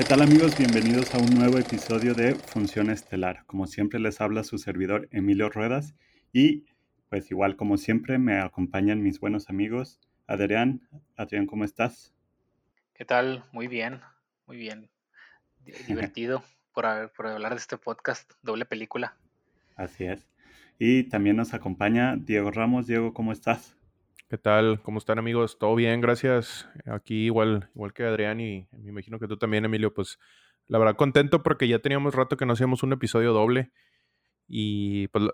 ¿Qué tal amigos? Bienvenidos a un nuevo episodio de Función Estelar. Como siempre les habla su servidor Emilio Ruedas y pues igual como siempre me acompañan mis buenos amigos Adrián. Adrián, ¿cómo estás? ¿Qué tal? Muy bien, muy bien. Divertido por, por hablar de este podcast, doble película. Así es. Y también nos acompaña Diego Ramos. Diego, ¿cómo estás? ¿Qué tal? ¿Cómo están amigos? Todo bien, gracias. Aquí igual, igual que Adrián y me imagino que tú también, Emilio, pues la verdad contento porque ya teníamos rato que no hacíamos un episodio doble y pues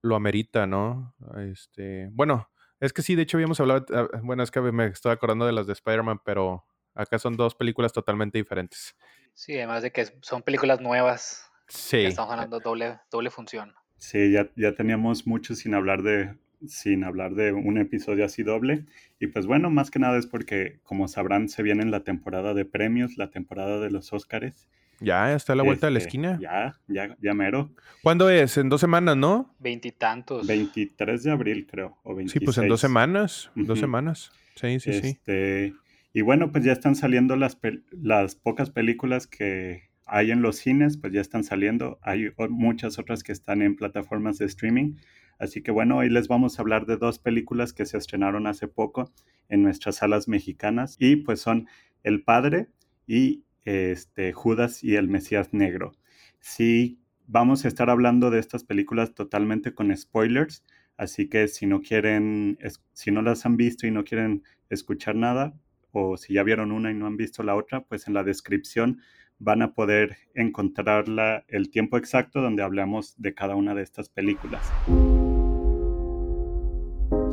lo, amerita, ¿no? Este, bueno, es que sí, de hecho habíamos hablado, ah, bueno, es que me estoy acordando de las de Spider-Man, pero acá son dos películas totalmente diferentes. Sí, además de que son películas nuevas. Sí. estamos ganando doble, doble función. Sí, ya, ya teníamos mucho sin hablar de sin hablar de un episodio así doble. Y pues bueno, más que nada es porque, como sabrán, se viene la temporada de premios, la temporada de los Óscares. Ya, está a la vuelta de la este, esquina. Ya, ya, ya mero. ¿Cuándo es? En dos semanas, ¿no? Veintitantos. 23 de abril, creo. O 26. Sí, pues en dos semanas. Dos semanas. Sí, sí, este, Y bueno, pues ya están saliendo las, las pocas películas que hay en los cines, pues ya están saliendo. Hay muchas otras que están en plataformas de streaming. Así que bueno, hoy les vamos a hablar de dos películas que se estrenaron hace poco en nuestras salas mexicanas y pues son El Padre y este, Judas y el Mesías Negro. Sí, vamos a estar hablando de estas películas totalmente con spoilers, así que si no quieren, si no las han visto y no quieren escuchar nada, o si ya vieron una y no han visto la otra, pues en la descripción van a poder encontrarla el tiempo exacto donde hablamos de cada una de estas películas.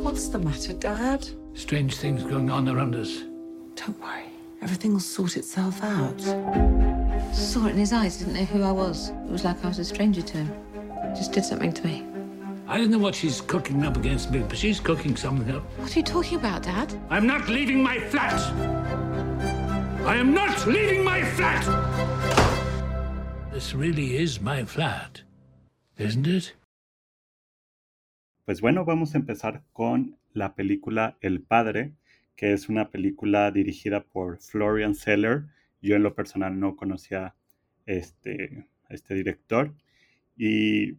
What's the matter, Dad? Strange things going on around us. Don't worry. Everything will sort itself out. Saw it in his eyes, didn't know who I was. It was like I was a stranger to him. Just did something to me. I don't know what she's cooking up against me, but she's cooking something up. What are you talking about, Dad? I'm not leaving my flat! I am not leaving my flat! This really is my flat, isn't it? Pues bueno, vamos a empezar con la película El Padre, que es una película dirigida por Florian Seller. Yo en lo personal no conocía este, este director y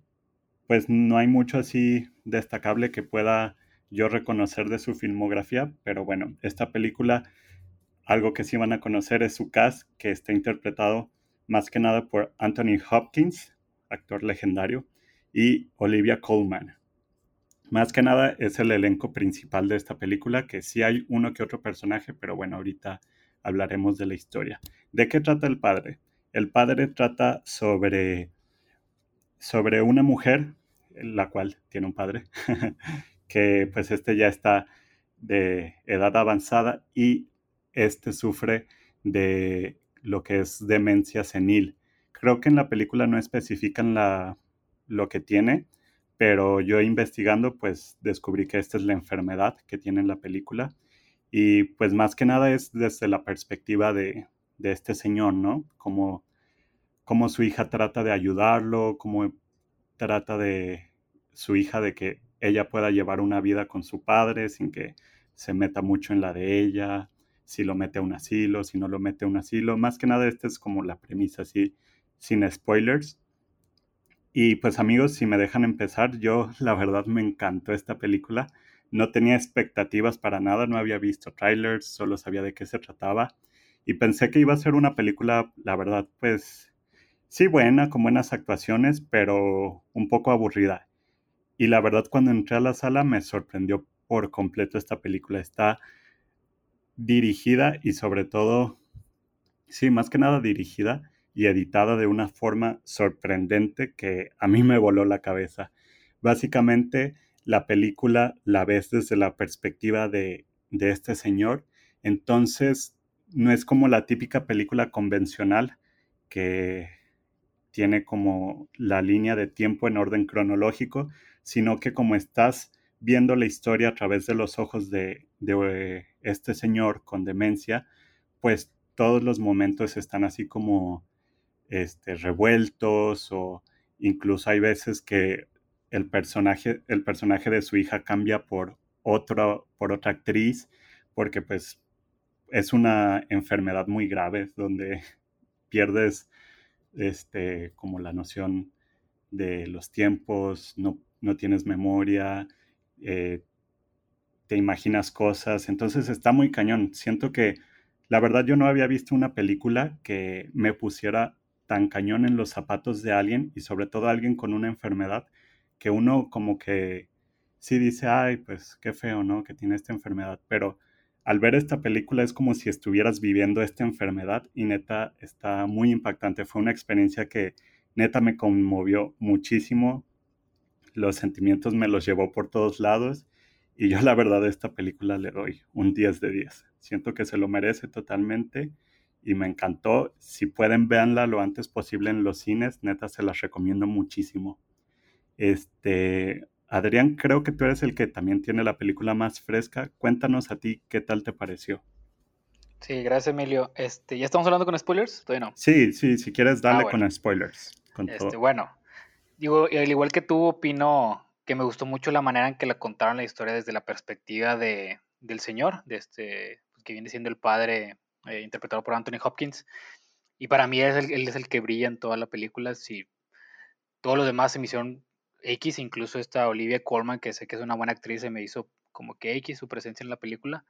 pues no hay mucho así destacable que pueda yo reconocer de su filmografía, pero bueno, esta película, algo que sí van a conocer es su cast, que está interpretado más que nada por Anthony Hopkins, actor legendario, y Olivia Colman. Más que nada es el elenco principal de esta película, que sí hay uno que otro personaje, pero bueno, ahorita hablaremos de la historia. ¿De qué trata el padre? El padre trata sobre, sobre una mujer, la cual tiene un padre, que pues este ya está de edad avanzada y este sufre de lo que es demencia senil. Creo que en la película no especifican la, lo que tiene, pero yo investigando pues descubrí que esta es la enfermedad que tiene la película y pues más que nada es desde la perspectiva de, este señor, ¿no? Como, como su hija trata de ayudarlo, cómo trata de su hija de que ella pueda llevar una vida con su padre sin que se meta mucho en la de ella, si lo mete a un asilo, si no lo mete a un asilo. Más que nada, esta es como la premisa, así, sin spoilers. Y pues amigos, si me dejan empezar, yo la verdad me encantó esta película. No tenía expectativas para nada, no había visto trailers, solo sabía de qué se trataba. Y pensé que iba a ser una película, la verdad, pues sí buena, con buenas actuaciones, pero un poco aburrida. Y la verdad, cuando entré a la sala me sorprendió por completo esta película. Está dirigida y sobre todo, sí, más que nada dirigida y editada de una forma sorprendente que a mí me voló la cabeza. Básicamente, la película la ves desde la perspectiva de, de este señor, entonces no es como la típica película convencional que tiene como la línea de tiempo en orden cronológico, sino que como estás viendo la historia a través de los ojos de, de este señor con demencia, pues todos los momentos están así como este, revueltos o incluso hay veces que el personaje, el personaje de su hija cambia por, otro, por otra actriz porque pues es una enfermedad muy grave donde pierdes este, como la noción de los tiempos, no, no tienes memoria, eh, te imaginas cosas, entonces está muy cañón. Siento que la verdad yo no había visto una película que me pusiera tan cañón en los zapatos de alguien y sobre todo alguien con una enfermedad que uno como que sí dice, ay, pues qué feo, ¿no? Que tiene esta enfermedad, pero al ver esta película es como si estuvieras viviendo esta enfermedad y neta está muy impactante. Fue una experiencia que neta me conmovió muchísimo. Los sentimientos me los llevó por todos lados y yo la verdad a esta película le doy un 10 de 10. Siento que se lo merece totalmente y me encantó. Si pueden, véanla lo antes posible en los cines. Neta, se las recomiendo muchísimo. Este, Adrián, creo que tú eres el que también tiene la película más fresca. Cuéntanos a ti qué tal te pareció. Sí, gracias Emilio. Este, ¿Ya estamos hablando con spoilers? Todavía no. Sí, sí, si quieres darle ah, con spoilers. Con este, Bueno, digo, al igual que tú, opino que me gustó mucho la manera en que la contaron la historia desde la perspectiva de, del señor, de este, que viene siendo el padre eh, interpretado por Anthony Hopkins. Y para mí es el, él es el que brilla en toda la película. Si todos los demás se me hicieron X, incluso esta Olivia Colman, que sé que es una buena actriz, se me hizo como que X su presencia en la película.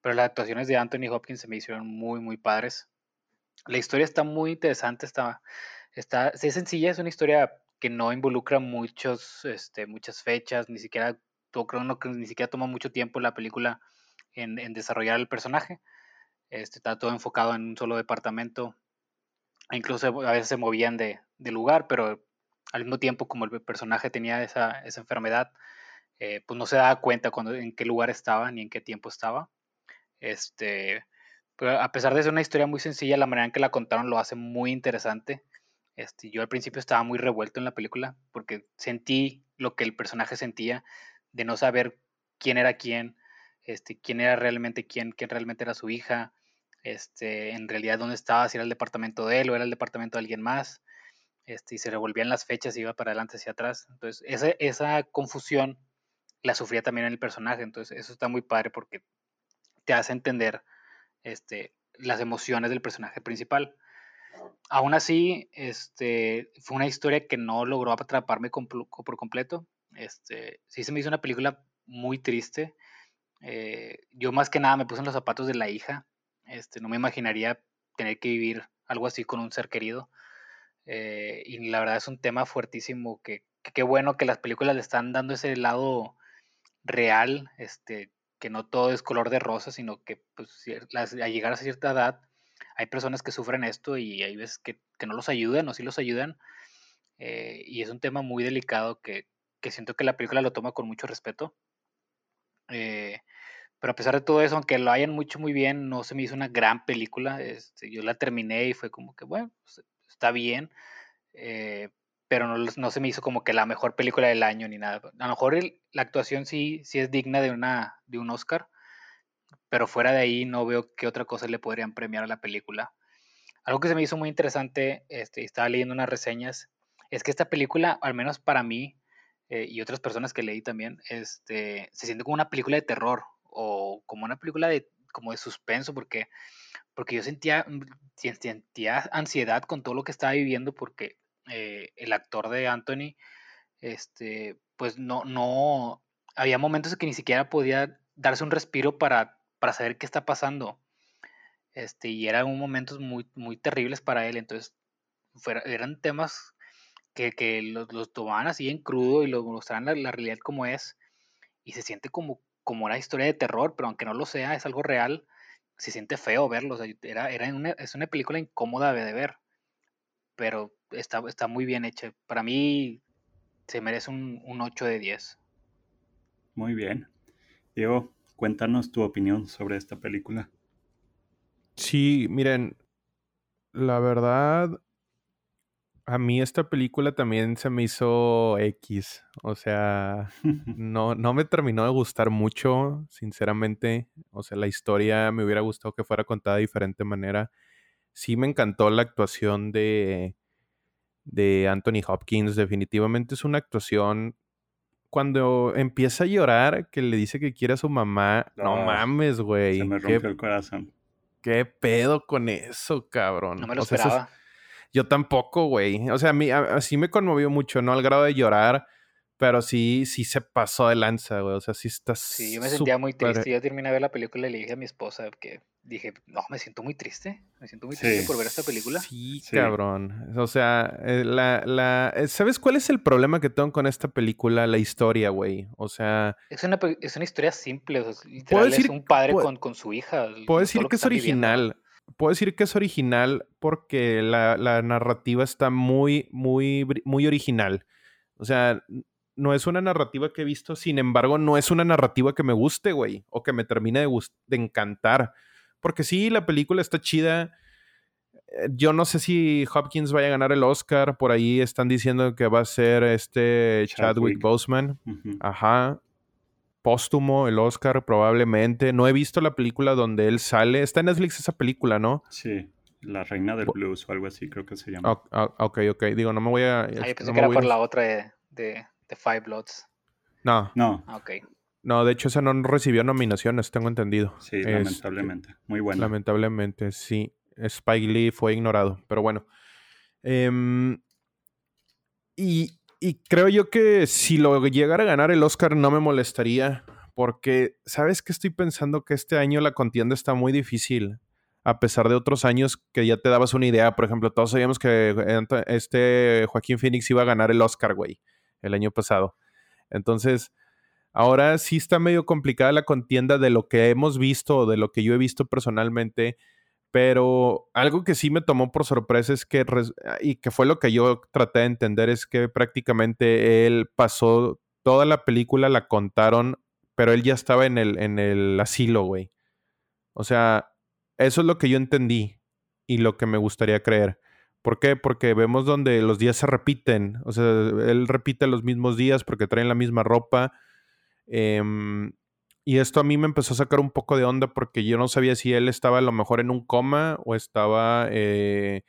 Pero las actuaciones de Anthony Hopkins se me hicieron muy, muy padres. La historia está muy interesante, está, está, es sencilla, es una historia que no involucra muchos, este, muchas fechas, ni siquiera, creo que ni siquiera toma mucho tiempo la película en desarrollar el personaje. Este, está todo enfocado en un solo departamento. Incluso a veces se movían de, de lugar, pero al mismo tiempo como el personaje tenía esa, esa enfermedad, eh, pues no se daba cuenta cuando, en qué lugar estaba ni en qué tiempo estaba. Este, pero a pesar de ser una historia muy sencilla, la manera en que la contaron lo hace muy interesante. Este, yo al principio estaba muy revuelto en la película porque sentí lo que el personaje sentía de no saber quién era quién, este, quién era realmente quién, quién realmente era su hija, este, en realidad dónde estaba, si era el departamento de él o era el departamento de alguien más este, y se revolvían las fechas, iba para adelante hacia atrás. Entonces, esa, esa confusión la sufría también el personaje. Entonces, eso está muy padre porque te hace entender este, las emociones del personaje principal. Aún así, este, fue una historia que no logró atraparme por completo. Este, sí se me hizo una película muy triste. Eh, yo más que nada me puse en los zapatos de la hija. Este, no me imaginaría tener que vivir algo así con un ser querido. Eh, y la verdad es un tema fuertísimo que qué bueno que las películas le están dando ese lado real, este, que no todo es color de rosa, sino que pues, al llegar a cierta edad hay personas que sufren esto y hay veces que, no los ayudan o sí los ayudan. Eh, y es un tema muy delicado que, siento que la película lo toma con mucho respeto. Eh, pero a pesar de todo eso, aunque lo hayan mucho muy bien, no se me hizo una gran película. Este, yo la terminé y fue como que, bueno, pues, está bien, eh, pero no, no, se me hizo como que la mejor película del año ni nada. A lo mejor la actuación sí, sí es digna de, una, de un Oscar, pero fuera de ahí no veo qué otra cosa le podrían premiar a la película. Algo que se me hizo muy interesante, este, estaba leyendo unas reseñas, es que esta película, al menos para mí eh, y otras personas que leí también, este, se siente como una película de terror o como una película de, como de suspenso, porque porque yo sentía, mm, sentía ansiedad con todo lo que estaba viviendo porque eh, el actor de Anthony, este, pues no, no, había momentos en que ni siquiera podía darse un respiro para, para saber qué está pasando. Este, y eran momentos muy, muy terribles para él. Entonces, eran temas que, que los, los, tomaban así en crudo y los mostraban la, la, realidad como es. Y se siente como, como una historia de terror, pero aunque no lo sea, es algo real se siente feo verlo. era, era una, es una película incómoda de ver, pero está, está muy bien hecha. Para mí se merece un, un 8 de 10. Muy bien. Diego, cuéntanos tu opinión sobre esta película. Sí, miren, la verdad, a mí esta película también se me hizo X. O sea, no, no me terminó de gustar mucho, sinceramente. O sea, la historia me hubiera gustado que fuera contada de diferente manera. Sí me encantó la actuación de, de Anthony Hopkins. Definitivamente es una actuación. Cuando empieza a llorar, que le dice que quiere a su mamá, no, mames, güey. Se me rompió el corazón ¿Qué pedo con eso, cabrón? No me lo O sea, esperaba. Yo tampoco, güey. O sea, a mí así me conmovió mucho, no al grado de llorar, pero sí, sí se pasó de lanza, güey. O sea, sí está Sí, yo me sentía muy triste. Yo terminé de ver la película y le dije a mi esposa que dije, no, me siento muy triste. Me siento muy Sí. triste por ver esta película. Sí, Sí. cabrón. O sea, eh, la, la, eh, ¿sabes cuál es el problema que tengo con esta película? La historia, güey. O sea, Es una, es una historia simple. O sea, literal, decir- es un padre puedo- con, con su hija. puedo decir lo que es viviendo. Puedo decir que es original porque la, la narrativa está muy, muy, muy original. O sea, no es una narrativa que he visto, sin embargo, no es una narrativa que me guste, güey, o que me termine de, de encantar. Porque sí, la película está chida. Eh, Yo no sé si Hopkins vaya a ganar el Oscar. Por ahí están diciendo que va a ser este Chadwick Chadwick. Boseman. Ajá. Póstumo, el Oscar, probablemente. No he visto la película donde él sale. Está en Netflix esa película, ¿no? Sí, La Reina del Blues o algo así creo que se llama. Ok, ah, ok, ok. Digo, no me voy a. Ah, yo pensé no que era por a- la otra de, de, de Five Bloods. No, No, Ah, ok. no, de hecho, esa no recibió nominaciones, tengo entendido. sí, Este, lamentablemente. Muy bueno. Lamentablemente, sí. Spike Lee fue ignorado, pero bueno. Em, y, y creo yo que si lo llegara a ganar el Oscar no me molestaría, porque, ¿sabes qué estoy pensando? Que este año la contienda está muy difícil, a pesar de otros años que ya te dabas una idea. Por ejemplo, todos sabíamos que este Joaquín Phoenix iba a ganar el Oscar, güey, el año pasado. Entonces, ahora sí está medio complicada la contienda de lo que hemos visto o de lo que yo he visto personalmente. Pero algo que sí me tomó por sorpresa es que, y que fue lo que yo traté de entender, es que prácticamente él pasó toda la película, la contaron, pero él ya estaba en el, en el asilo, güey. O sea, eso es lo que yo entendí y lo que me gustaría creer. ¿Por qué? Porque vemos donde los días se repiten. O sea, él repite los mismos días porque traen la misma ropa. Em, y esto a mí me empezó a sacar un poco de onda porque yo no sabía si él estaba a lo mejor en un coma o estaba, eh,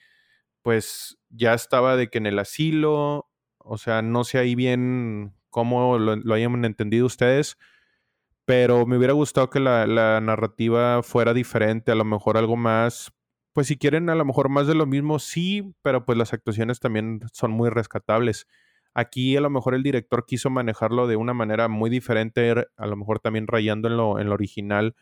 pues ya estaba de que en el asilo. O sea, no sé ahí bien cómo lo, hayan entendido ustedes. Pero me hubiera gustado que la, la narrativa fuera diferente, a lo mejor algo más, pues si quieren a lo mejor más de lo mismo, sí, pero pues las actuaciones también son muy rescatables. Aquí a lo mejor el director quiso manejarlo de una manera muy diferente, er, a lo mejor también rayando en lo, en lo original.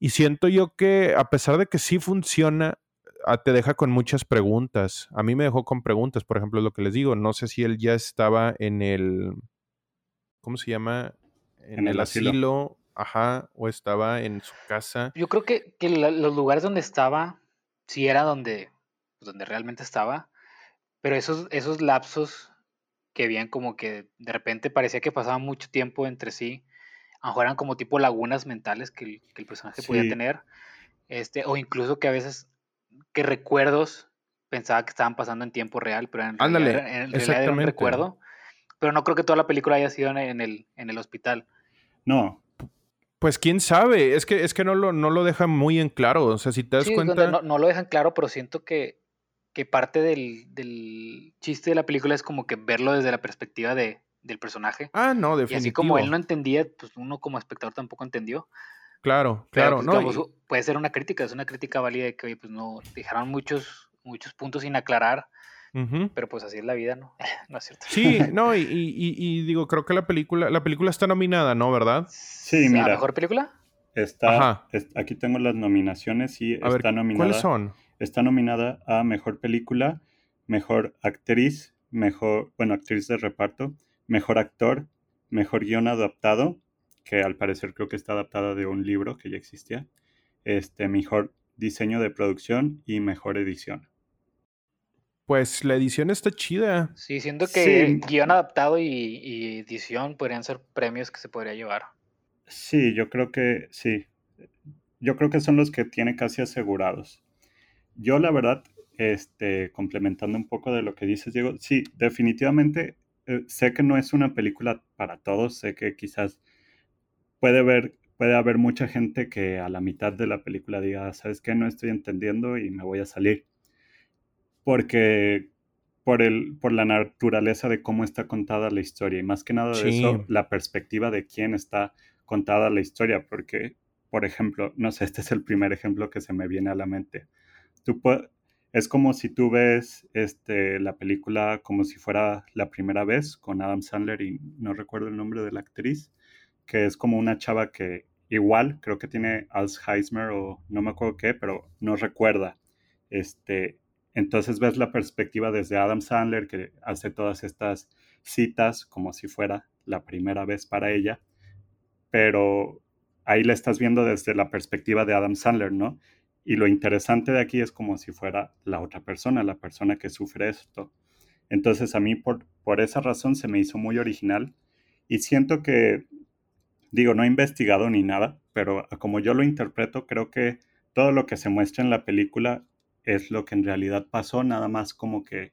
Y siento yo que a pesar de que sí funciona, ah, te deja con muchas preguntas. A mí me dejó con preguntas, por ejemplo, lo que les digo, no sé si él ya estaba en el, ¿cómo se llama? En, En el, el asilo. asilo, ajá, o estaba en su casa. Yo creo que, que la- los lugares donde estaba, sí era donde, pues, donde realmente estaba, pero esos, esos lapsos que habían como que de repente parecía que pasaba mucho tiempo entre sí, a lo mejor eran como tipo lagunas mentales que el, que el personaje podía tener, este, o incluso que a veces, que recuerdos pensaba que estaban pasando en tiempo real, pero en Ándale, realidad, era- en realidad era un recuerdo, pero no creo que toda la película haya sido en, el, en el hospital. No, Pues quién sabe, es que, es que no, lo, no lo deja muy en claro. O sea, si te das Sí, cuenta. no, no lo dejan claro, pero siento que, que parte del, del chiste de la película es como que verlo desde la perspectiva de, del personaje. Ah, no, y definitivo. así como él no entendía, pues uno como espectador tampoco entendió. Claro, Pero, claro. pues, no, digamos, y- puede ser una crítica, es una crítica válida de que oye, pues no dejaron muchos, muchos puntos sin aclarar, pero pues así es la vida, ¿no? no es cierto. Sí, no, y, y- y- y digo, creo que la película, la película está nominada, ¿no? ¿Verdad? Sí, ¿La mira. mejor película? está, Ajá. es- aquí tengo las nominaciones y A ver, está nominada. ¿cuáles son? Está nominada a mejor película, mejor actriz, mejor, bueno, actriz de reparto, mejor actor, mejor guion adaptado, que al parecer creo que está adaptada de un libro que ya existía, este, mejor diseño de producción y mejor edición. Pues la edición está chida. Sí, siento que Sí. guion adaptado y, y edición podrían ser premios que se podría llevar. Sí, yo creo que sí. Yo creo que son los que tiene casi asegurados. Yo, la verdad, este, complementando un poco de lo que dices, Diego, sí, definitivamente eh, sé que no es una película para todos, sé que quizás puede haber, puede haber mucha gente que a la mitad de la película diga, ¿sabes qué? No estoy entendiendo y me voy a salir. Porque por, el, por la naturaleza de cómo está contada la historia y más que nada de Sí. eso, la perspectiva de quién está contada la historia, porque por ejemplo, no sé, este es el primer ejemplo que se me viene a la mente. Es como si tú ves este, la película como si fuera la primera vez con Adam Sandler y no recuerdo el nombre de la actriz, que es como una chava que igual creo que tiene Alzheimer o no me acuerdo qué, pero no recuerda. Este, entonces ves la perspectiva desde Adam Sandler que hace todas estas citas como si fuera la primera vez para ella, pero ahí la estás viendo desde la perspectiva de Adam Sandler, ¿no? Y lo interesante de aquí es como si fuera la otra persona, la persona que sufre esto. Entonces a mí por, por esa razón se me hizo muy original y siento que, digo, no he investigado ni nada, pero como yo lo interpreto, creo que todo lo que se muestra en la película es lo que en realidad pasó, nada más como que,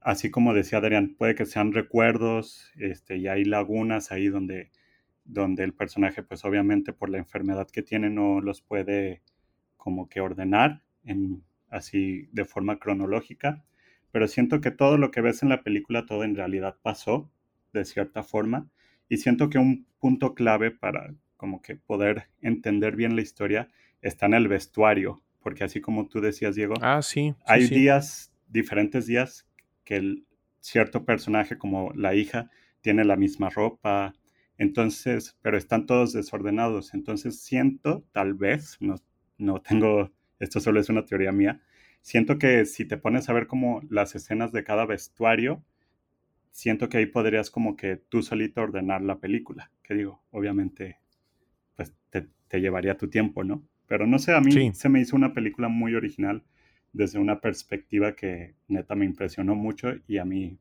así como decía Adrián, puede que sean recuerdos, este, y hay lagunas ahí donde, donde el personaje, pues obviamente por la enfermedad que tiene, no los puede como que ordenar en, así de forma cronológica, pero siento que todo lo que ves en la película, todo en realidad pasó de cierta forma, y siento que un punto clave para como que poder entender bien la historia está en el vestuario, porque así como tú decías, Diego, ah, sí, hay días, diferentes días, que el cierto personaje como la hija tiene la misma ropa, entonces, pero están todos desordenados, entonces siento, tal vez, no, no tengo, esto solo es una teoría mía, siento que si te pones a ver como las escenas de cada vestuario, siento que ahí podrías como que tú solito ordenar la película, que digo, obviamente, pues te, llevaría tu tiempo, ¿no? Pero no sé, a mí se me hizo una película muy original desde una perspectiva que neta me impresionó mucho y a mí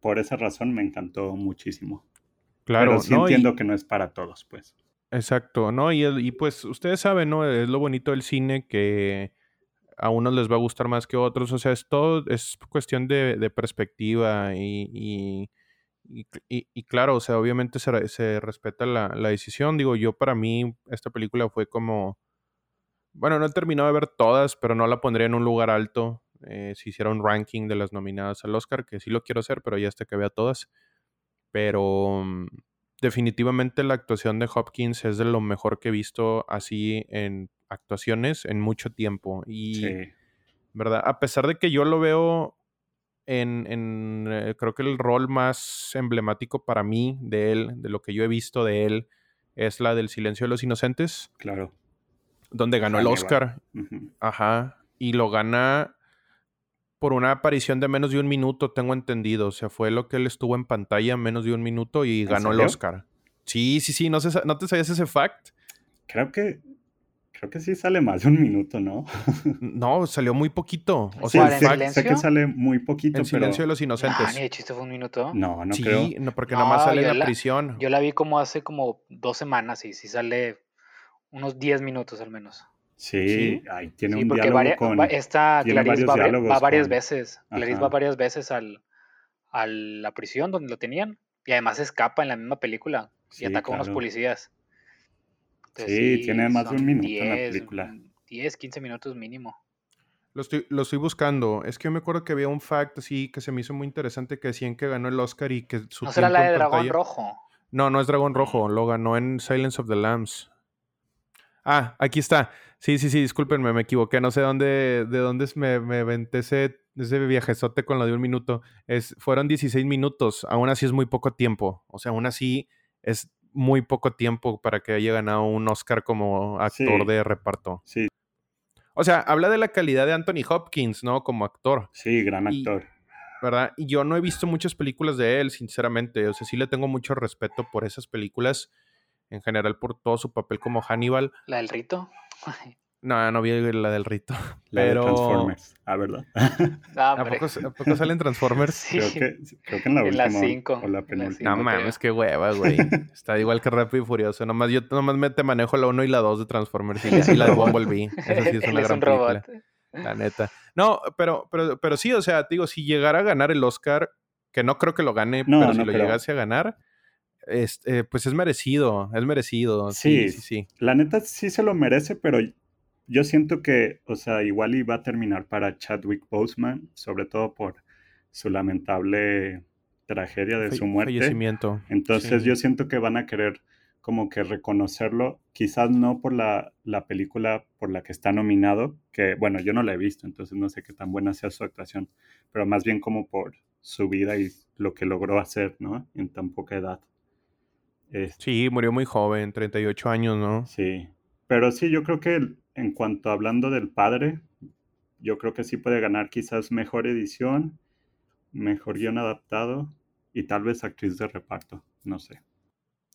por esa razón me encantó muchísimo. Claro, Pero sí entiendo que no es para todos, pues. Exacto, ¿no? Y, y pues ustedes saben, ¿no? Es lo bonito del cine que a unos les va a gustar más que a otros. O sea, es todo, es cuestión de, perspectiva y, y, claro, o sea, obviamente se, se respeta la, decisión. Digo, yo para mí esta película fue como, bueno, no he terminado de ver todas, pero no la pondría en un lugar alto. Eh, si hiciera un ranking de las nominadas al Oscar, que sí lo quiero hacer, pero ya hasta que vea todas. Pero mm, definitivamente la actuación de Hopkins es de lo mejor que he visto así en actuaciones en mucho tiempo. Y, ¿verdad? A pesar de que yo lo veo en, en eh, creo que el rol más emblemático para mí de él, de lo que yo he visto de él, es la del Silencio de los Inocentes. Claro. Donde ganó el Oscar. Ajá. Y lo gana por una aparición de menos de un minuto, tengo entendido. O sea, fue lo que él estuvo en pantalla menos de un minuto y ganó el Oscar. Sí, sí, sí. ¿No, ¿No te sabías ese fact? Creo que. Creo que sí sale más de un minuto, ¿no? no, salió muy poquito. O sea, sé, que sale muy poquito. En silencio de los inocentes. Ah, ni de chiste fue un minuto. No, no sí, creo. No, porque nada más sale en la, prisión. Yo la vi como hace como dos semanas y sí sale unos 10 minutos al menos. Sí, ahí tiene un diálogo con... Esta Clarice va, varias veces. Clarice va varias veces al, a la prisión donde lo tenían y además escapa en la misma película y ataca a unos policías. sí, tiene más de un minuto en la película. 10, 15 minutos mínimo. Lo estoy, lo estoy buscando. Es que yo me acuerdo que había un fact así que se me hizo muy interesante que decían que ganó el Oscar y que su ¿No será la de Dragón Rojo? No, no es Dragón Rojo. Lo ganó en Silence of the Lambs. Ah, aquí está. Sí, sí, sí, discúlpenme, me equivoqué. No sé dónde, de dónde me, me venté ese, ese viajezote con lo de un minuto. Es, fueron 16 minutos. Aún así es muy poco tiempo. O sea, aún así es muy poco tiempo para que haya ganado un Oscar como actor de reparto. Sí. O sea, habla de la calidad de Anthony Hopkins, ¿no? Como actor. Sí, gran actor. ¿Verdad? Y yo no he visto muchas películas de él, sinceramente. O sea, sí le tengo mucho respeto por esas películas en general por todo su papel como Hannibal. ¿La del rito? No, no vi la del rito. La pero... de Transformers. Ah, ¿verdad? ¿A, poco, salen Transformers? Sí. Creo, que, creo que en la última. En la 5. No mames, qué hueva, güey. Está igual que Rápido y Furioso. Nomás yo nomás me te manejo la 1 y la 2 de Transformers y, la de Bumblebee. Esa sí es una gran película. La neta. No, pero, pero, pero sí, o sea, digo, si llegara a ganar el Oscar, que no creo que lo gane, pero si lo llegase a ganar, este, pues es merecido, es merecido. Sí, sí, sí, La neta sí se lo merece, pero yo siento que, o sea, igual iba a terminar para Chadwick Boseman, sobre todo por su lamentable tragedia de su muerte. Fallecimiento. Entonces yo siento que van a querer como que reconocerlo, quizás no por la, la, película por la que está nominado, que bueno, yo no la he visto, entonces no sé qué tan buena sea su actuación, pero más bien como por su vida y lo que logró hacer, ¿no? En tan poca edad. Este, sí, murió muy joven, 38 años, ¿no? Sí, pero sí, yo creo que en cuanto hablando del padre, yo creo que sí puede ganar quizás mejor edición, mejor guion adaptado y tal vez actriz de reparto, no sé.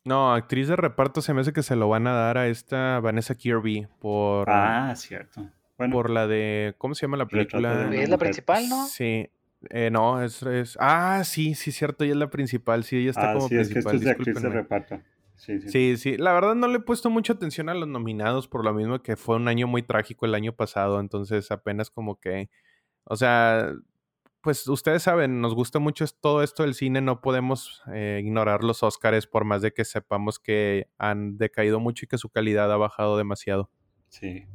No, actriz de reparto se me hace que se lo van a dar a esta Vanessa Kirby por... Ah, cierto. por la de... ¿Cómo se llama la película? Es la principal, ¿no? Sí. Eh, no, es, es, Ah, sí, sí, cierto, ella es la principal. Sí, ella está ah, como sí, principal. Es que esto es de actriz de reparto. Sí sí. sí, sí. La verdad no le he puesto mucha atención a los nominados por lo mismo que fue un año muy trágico el año pasado. Entonces apenas como que... O sea, pues ustedes saben, nos gusta mucho todo esto del cine, no podemos eh, ignorar los Oscars por más de que sepamos que han decaído mucho y que su calidad ha bajado demasiado. Sí.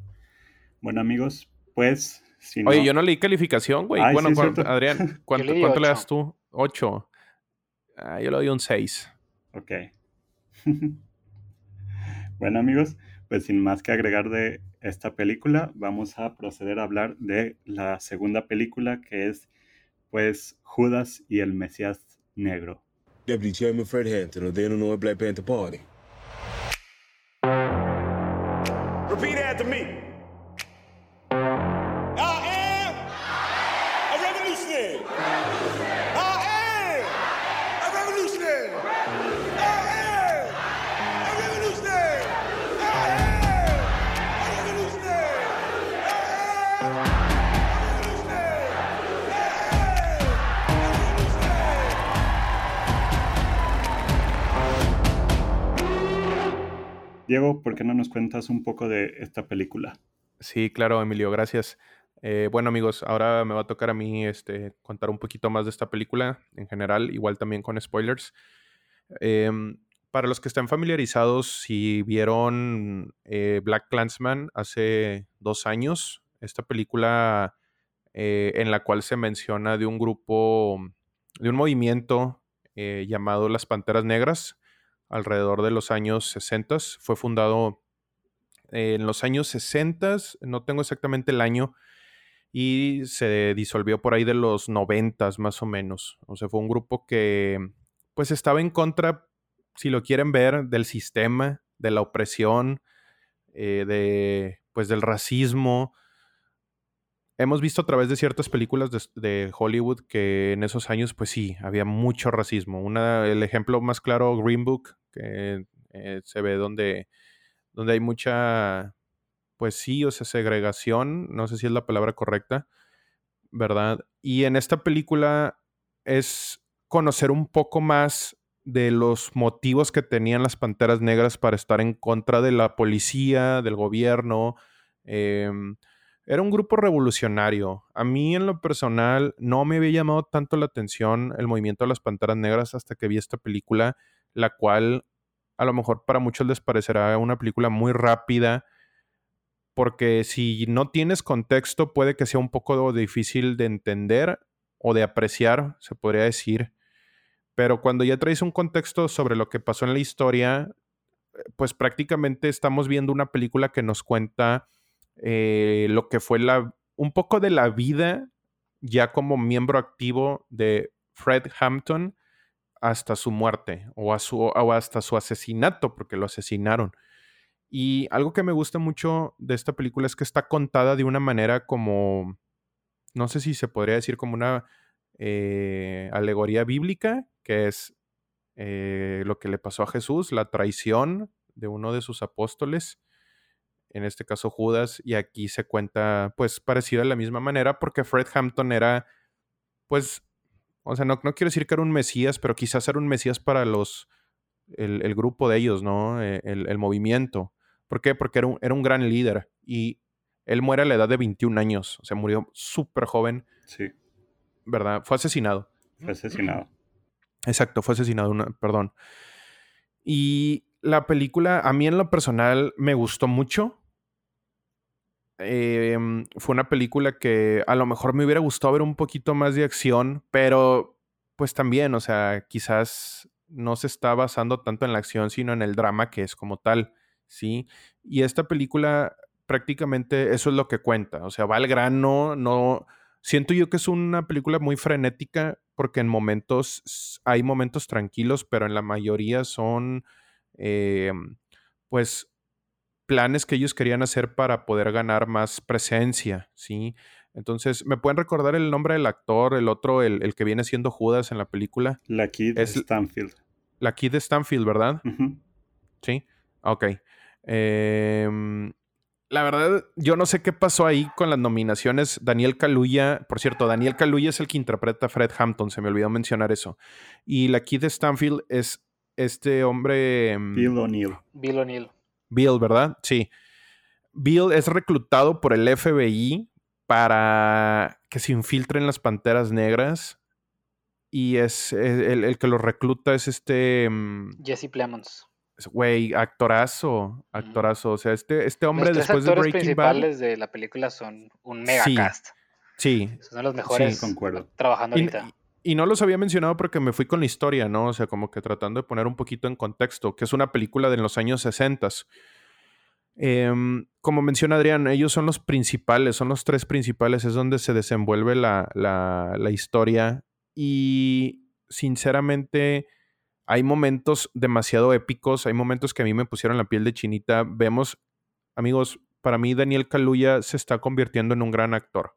Bueno amigos, pues... Si Oye, yo no leí calificación, güey. Bueno, Adrián, ¿cuánto, le das tú? Ocho. Ah, yo le doy un seis. Ok. bueno amigos, pues sin más que agregar de esta película, vamos a proceder a hablar de la segunda película que es pues Judas y el Mesías Negro. Deputy Chairman Fred Hampton of the Illinois Black Panther Party. Diego, ¿por qué no nos cuentas un poco de esta película? Sí, claro, Emilio, gracias. Eh, bueno, amigos, ahora me va a tocar a mí este, contar un poquito más de esta película en general, igual también con spoilers. Em, para los que estén familiarizados, si vieron eh, Black Clansman hace dos años, esta película eh, en la cual se menciona de un grupo, de un movimiento llamado las Panteras Negras, alrededor de los años 60. Fue fundado en los años 60, no tengo exactamente el año, y se disolvió por ahí de los 90 más o menos. O sea, fue un grupo que pues estaba en contra, si lo quieren ver, del sistema, de la opresión, eh, de pues del racismo, hemos visto a través de ciertas películas de, Hollywood que en esos años, pues sí, había mucho racismo. Una, el ejemplo más claro, Green Book, que eh, se ve donde, donde hay mucha, pues sí, o sea, segregación, no sé si es la palabra correcta, ¿verdad? Y en esta película es conocer un poco más de los motivos que tenían las Panteras Negras para estar en contra de la policía, del gobierno. Eh, era un grupo revolucionario. A mí en lo personal no me había llamado tanto la atención el movimiento de las Panteras Negras hasta que vi esta película, la cual a lo mejor para muchos les parecerá una película muy rápida, porque si no tienes contexto puede que sea un poco difícil de entender o de apreciar, se podría decir. Pero cuando ya traes un contexto sobre lo que pasó en la historia, pues prácticamente estamos viendo una película que nos cuenta eh, lo que fue la, un poco de la vida ya como miembro activo de Fred Hampton hasta su muerte o, a su, o hasta su asesinato, porque lo asesinaron. Y algo que me gusta mucho de esta película es que está contada de una manera como, no sé si se podría decir como una eh, alegoría bíblica, que es eh, lo que le pasó a Jesús, la traición de uno de sus apóstoles en este caso Judas, y aquí se cuenta pues parecido de la misma manera porque Fred Hampton era pues, o sea, no, no quiero decir que era un mesías, pero quizás era un mesías para los, el, grupo de ellos, ¿no? Eh, el, movimiento. ¿Por qué? Porque era un, era un, gran líder y él muere a la edad de 21 años, o sea, murió súper joven. Sí. ¿Verdad? Fue asesinado. Fue asesinado. Exacto, fue asesinado, perdón. Y la película, a mí en lo personal, me gustó mucho. Em, fue una película que a lo mejor me hubiera gustado ver un poquito más de acción, pero pues también, o sea, quizás no se está basando tanto en la acción, sino en el drama que es como tal, ¿sí? Y esta película prácticamente eso es lo que cuenta, o sea, va al grano, no... Siento yo que es una película muy frenética porque en momentos hay momentos tranquilos, pero en la mayoría son, eh, pues, planes que ellos querían hacer para poder ganar más presencia, ¿sí? Entonces, ¿me pueden recordar el nombre del actor, el otro, el, el que viene siendo Judas en la película? La Kid Es- Stanfield. La Kid Stanfield, ¿verdad? Sí. Ok. Em, la verdad, yo no sé qué pasó ahí con las nominaciones. Daniel Kaluuya, por cierto, Daniel Kaluuya es el que interpreta a Fred Hampton, se me olvidó mencionar eso. Y la Kid Stanfield es este hombre... em, Bill O'Neill. Bill O'Neill. Bill, ¿verdad? Sí. Bill es reclutado por el FBI para que se infiltren las panteras negras. Y es el, el que lo recluta es este mm, Jesse Plemons. güey, actorazo, actorazo. O sea, este, este hombre Los tres después de Breaking Bad. principales de la película son un mega Sí. cast. Sí. Son los mejores concuerdo. trabajando Y, ahorita. Y no los había mencionado porque me fui con la historia, ¿no? O sea, como que tratando de poner un poquito en contexto, que es una película de los años 60. Em, como menciona Adrián, ellos son los principales, son los tres principales, es donde se desenvuelve la, la- historia. Y sinceramente, hay momentos demasiado épicos, hay momentos que a mí me pusieron la piel de chinita. Vemos, amigos, para mí Daniel Kaluuya se está convirtiendo en un gran actor.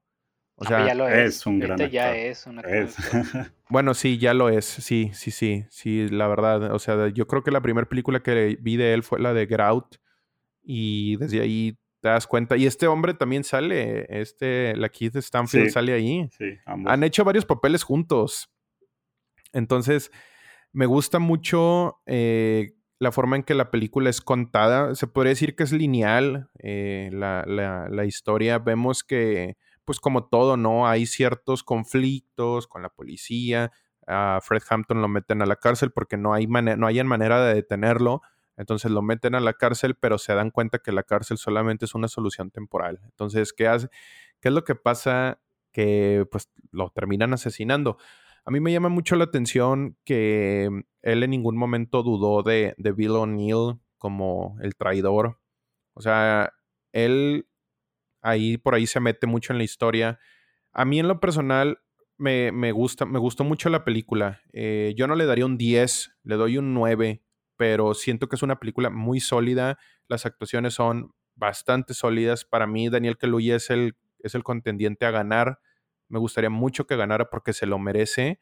O Ah, sea, ya lo es. es un gran ya actor. es un actor. Es. Bueno, sí, ya lo es. Sí, sí, sí. Sí, la verdad. O sea, yo creo que la primera película que vi de él fue la de Get Out. Y desde ahí te das cuenta. Y este hombre también sale. Este, la Keith Stanfield Sí. sale ahí. sí, ambos. Han hecho varios papeles juntos. Entonces, me gusta mucho eh, la forma en que la película es contada. Se podría decir que es lineal eh, la, la- la historia. Vemos que, pues como todo, ¿no? Hay ciertos conflictos con la policía. A Fred Hampton lo meten a la cárcel porque no hay, mane- no hay manera de detenerlo. Entonces lo meten a la cárcel, pero se dan cuenta que la cárcel solamente es una solución temporal. Entonces, ¿qué hace? ¿Qué es lo que pasa? Que pues lo terminan asesinando. A mí me llama mucho la atención que él en ningún momento dudó de, de Bill O'Neill como el traidor. O sea, él ahí por ahí se mete mucho en la historia. A mí en lo personal me, me gusta, me gustó mucho la película. Eh, yo no le daría un 10, le doy un 9, pero siento que es una película muy sólida. Las actuaciones son bastante sólidas. Para mí, Daniel Kaluuya es el, es el contendiente a ganar. Me gustaría mucho que ganara porque se lo merece.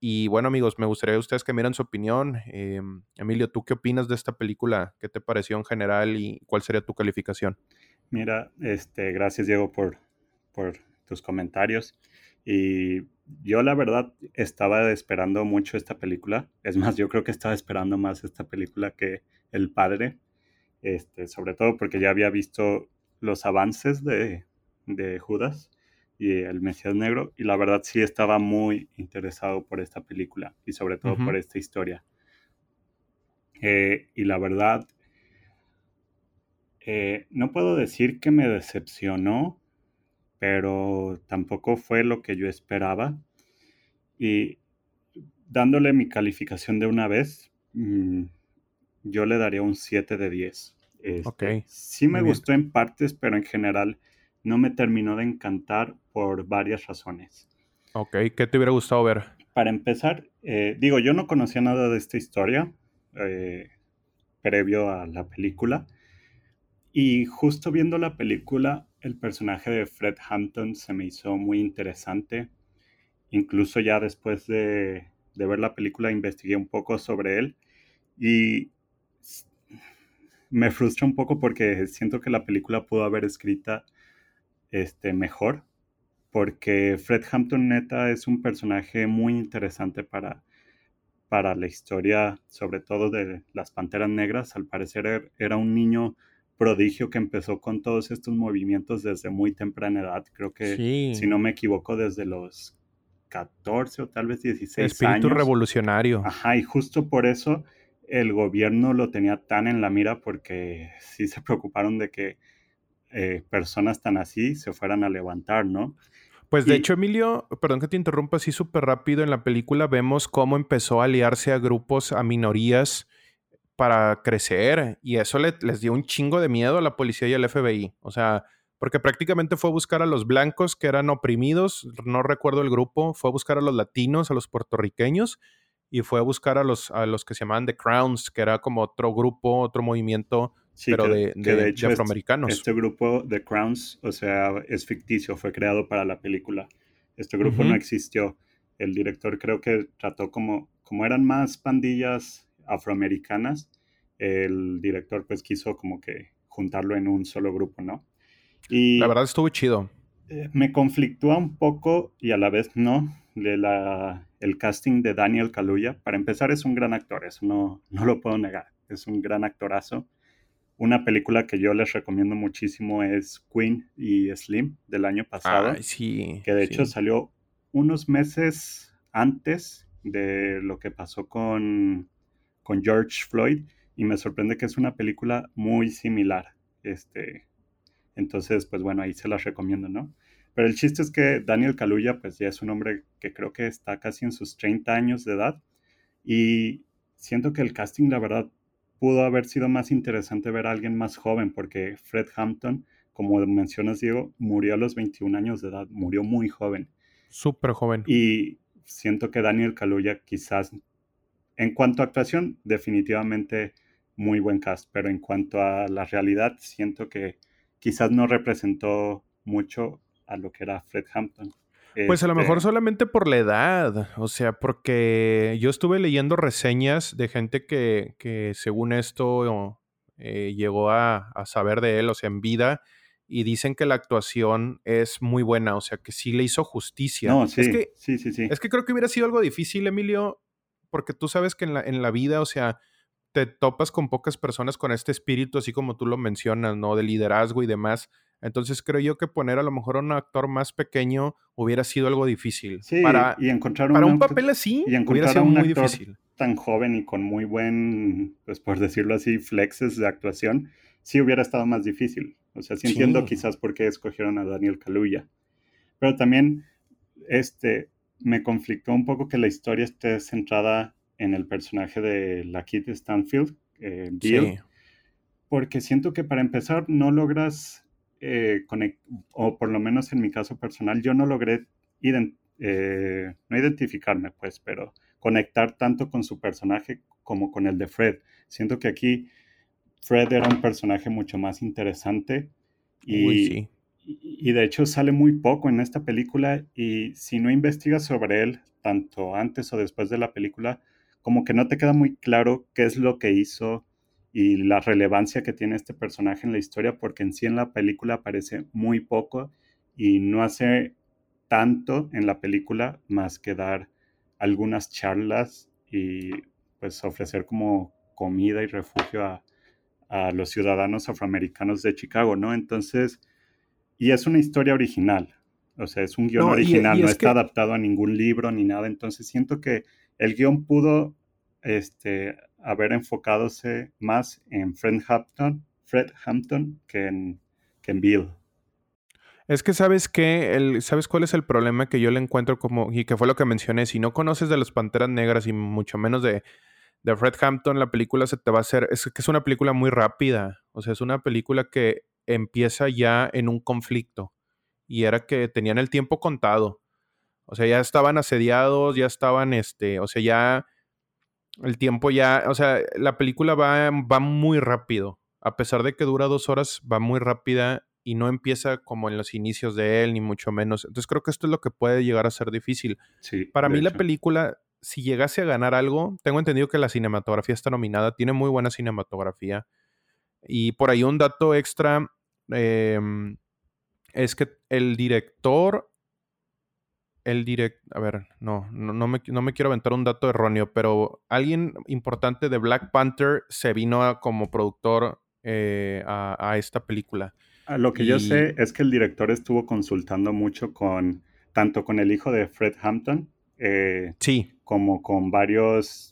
Y bueno, amigos, me gustaría ustedes que miran su opinión. Eh, Emilio, ¿tú qué opinas de esta película? ¿Qué te pareció en general y cuál sería tu calificación? Mira, este, gracias Diego por, por tus comentarios. Y yo la verdad estaba esperando mucho esta película. Es más, yo creo que estaba esperando más esta película que El Padre. Este, sobre todo porque ya había visto los avances de, de Judas y El Mesías Negro. Y la verdad sí estaba muy interesado por esta película y sobre todo por esta historia. Eh, y la verdad, eh, no puedo decir que me decepcionó, pero tampoco fue lo que yo esperaba. Y dándole mi calificación de una vez, mm, yo le daría un 7 de 10. Este, Ok, Sí me muy bien. gustó en partes, pero en general no me terminó de encantar por varias razones. Ok, ¿qué te hubiera gustado ver? Para empezar, eh, digo, yo no conocía nada de esta historia eh, previo a la película. Y justo viendo la película, el personaje de Fred Hampton se me hizo muy interesante. Incluso ya después de, ver la película investigué un poco sobre él y me frustra un poco porque siento que la película pudo haber escrita este, mejor porque Fred Hampton neta es un personaje muy interesante para, para la historia, sobre todo de las Panteras Negras. Al parecer er- era un niño prodigio que empezó con todos estos movimientos desde muy temprana edad. Creo que, Sí, si no me equivoco, desde los 14 o tal vez 16 espíritu años. revolucionario. Ajá, y justo por eso el gobierno lo tenía tan en la mira porque sí se preocuparon de que eh, personas tan así se fueran a levantar, ¿no? Pues de Y- hecho, Emilio, perdón que te interrumpa así súper rápido, en la película vemos cómo empezó a aliarse a grupos, a minorías para crecer y eso le- les dio un chingo de miedo a la policía y al FBI. O sea, porque prácticamente fue a buscar a los blancos que eran oprimidos, no recuerdo el grupo, fue a buscar a los latinos, a los puertorriqueños y fue a buscar a los, a los que se llamaban The Crowns, que era como otro grupo, otro movimiento, Sí, pero que- de, que de- de hecho este- afroamericanos. Este grupo de Crowns, o sea, es ficticio, fue creado para la película. Este grupo no existió. El director creo que trató como, como eran más pandillas afroamericanas, el director pues quiso como que juntarlo en un solo grupo, ¿no? Y La verdad estuvo chido. eh, me conflictúa un poco y a la vez no de la, el casting de Daniel Kaluuya. Para empezar es un gran actor, eso no, no lo puedo negar, es un gran actorazo. Una película que yo les recomiendo muchísimo es Queen y Slim del año pasado, Ay, sí. que de sí. hecho salió unos meses antes de lo que pasó con, con George Floyd y me sorprende que es una película muy similar. Este, entonces, pues bueno, ahí se las recomiendo, ¿no? Pero el chiste es que Daniel Kaluuya, pues ya es un hombre que creo que está casi en sus 30 años de edad y siento que el casting, la verdad, pudo haber sido más interesante ver a alguien más joven porque Fred Hampton, como mencionas, Diego, murió a los 21 años de edad, murió muy joven. Súper joven. Y siento que Daniel Kaluuya quizás, en cuanto a actuación, definitivamente muy buen cast, pero en cuanto a la realidad, siento que quizás no representó mucho a lo que era Fred Hampton. Pues a lo Este, mejor solamente por la edad, o sea, porque yo estuve leyendo reseñas de gente que, que según esto eh, llegó a, a saber de él, o sea, en vida, y dicen que la actuación es muy buena, o sea, que sí le hizo justicia. No, sí, Es que, sí, sí, sí. es que creo que hubiera sido algo difícil, Emilio, porque tú sabes que en la, en la vida, o sea, te topas con pocas personas con este espíritu, así como tú lo mencionas, ¿no? De liderazgo y demás. Entonces creo yo que poner a lo mejor a un actor más pequeño hubiera sido algo difícil. Sí, para y encontrar para un papel así y hubiera encontrar a sido un muy actor difícil. tan joven y con muy buen, pues por decirlo así, flexes de actuación, sí hubiera estado más difícil. O sea, sí entiendo Sí. quizás por qué escogieron a Daniel Kaluuya. Pero también, este, me conflictó un poco que la historia esté centrada en el personaje de la Kid Stanfield, eh, Bill, Sí. porque siento que para empezar no logras eh, o por lo menos en mi caso personal, yo no logré ident- eh, no identificarme, pues, pero conectar tanto con su personaje como con el de Fred. Siento que aquí Fred era un personaje mucho más interesante y, Uy, sí. Y- de hecho sale muy poco en esta película y si no investigas sobre él, tanto antes o después de la película, como que no te queda muy claro qué es lo que hizo y la relevancia que tiene este personaje en la historia, porque en sí en la película aparece muy poco y no hace tanto en la película más que dar algunas charlas y pues ofrecer como comida y refugio a, a los ciudadanos afroamericanos de Chicago, ¿no? Entonces, y es una historia original, o sea, es un guion No, y- original, y no es está que- adaptado a ningún libro ni nada, entonces siento que el guion pudo este, haber enfocadose más en Fred Hampton, Fred Hampton que en, que en Bill. Es que sabes que el, sabes cuál es el problema que yo le encuentro como y que fue lo que mencioné. Si no conoces de las Panteras Negras y mucho menos de, de Fred Hampton, la película se te va a hacer. Es que es una película muy rápida. O sea, es una película que empieza ya en un conflicto y era que tenían el tiempo contado. O sea, ya estaban asediados, ya estaban, este, o sea, ya el tiempo ya, o sea, la película va, va muy rápido. A pesar de que dura dos horas, va muy rápida y no empieza como en los inicios de él, ni mucho menos. Entonces creo que esto es lo que puede llegar a ser difícil. Sí, Para mí la película, si llegase a ganar algo, tengo entendido que la cinematografía está nominada, tiene muy buena cinematografía. Y por ahí un dato extra eh, es que el director, el direct, a ver, no, no, no me, no me quiero aventar un dato erróneo, pero alguien importante de Black Panther se vino a- como productor eh, a, a esta película. A lo que yo sé es que el director estuvo consultando mucho con, tanto con el hijo de Fred Hampton, eh, Sí, como con varios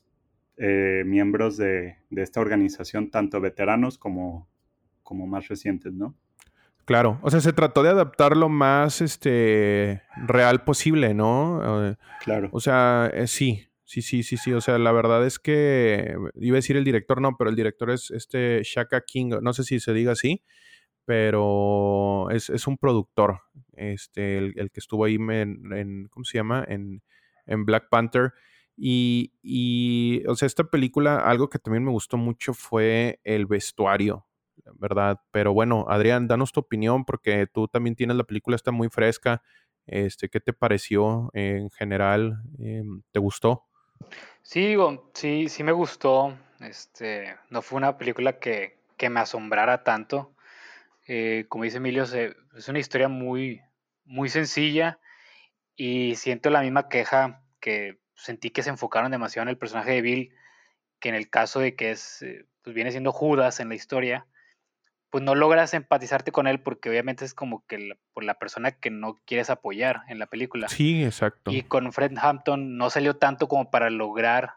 eh, miembros de, de esta organización, tanto veteranos como, como más recientes, ¿no? Claro, o sea, se trató de adaptar lo más este, real posible, ¿no? Eh, Claro. O sea, eh, sí, sí, sí, sí, sí. O sea, la verdad es que iba a decir el director, no, pero el director es este Shaka King, no sé si se diga así, pero es, es un productor, este, el, el que estuvo ahí en, en- ¿cómo se llama? En, en Black Panther. Y, y, o sea, esta película, algo que también me gustó mucho fue el vestuario, ¿verdad? Pero bueno, Adrián, danos tu opinión porque tú también tienes la película, está muy fresca. Este, ¿qué te pareció en general? Em, ¿Te gustó? Sí, digo, sí, sí me gustó. Este, no fue una película que, que me asombrara tanto. Eh, como dice Emilio, es una historia muy, muy sencilla y siento la misma queja que sentí que se enfocaron demasiado en el personaje de Bill, que en el caso de que es, eh, pues viene siendo Judas en la historia, pues no logras empatizarte con él porque obviamente es como que la, por la persona que no quieres apoyar en la película. Sí, exacto. Y con Fred Hampton no salió tanto como para lograr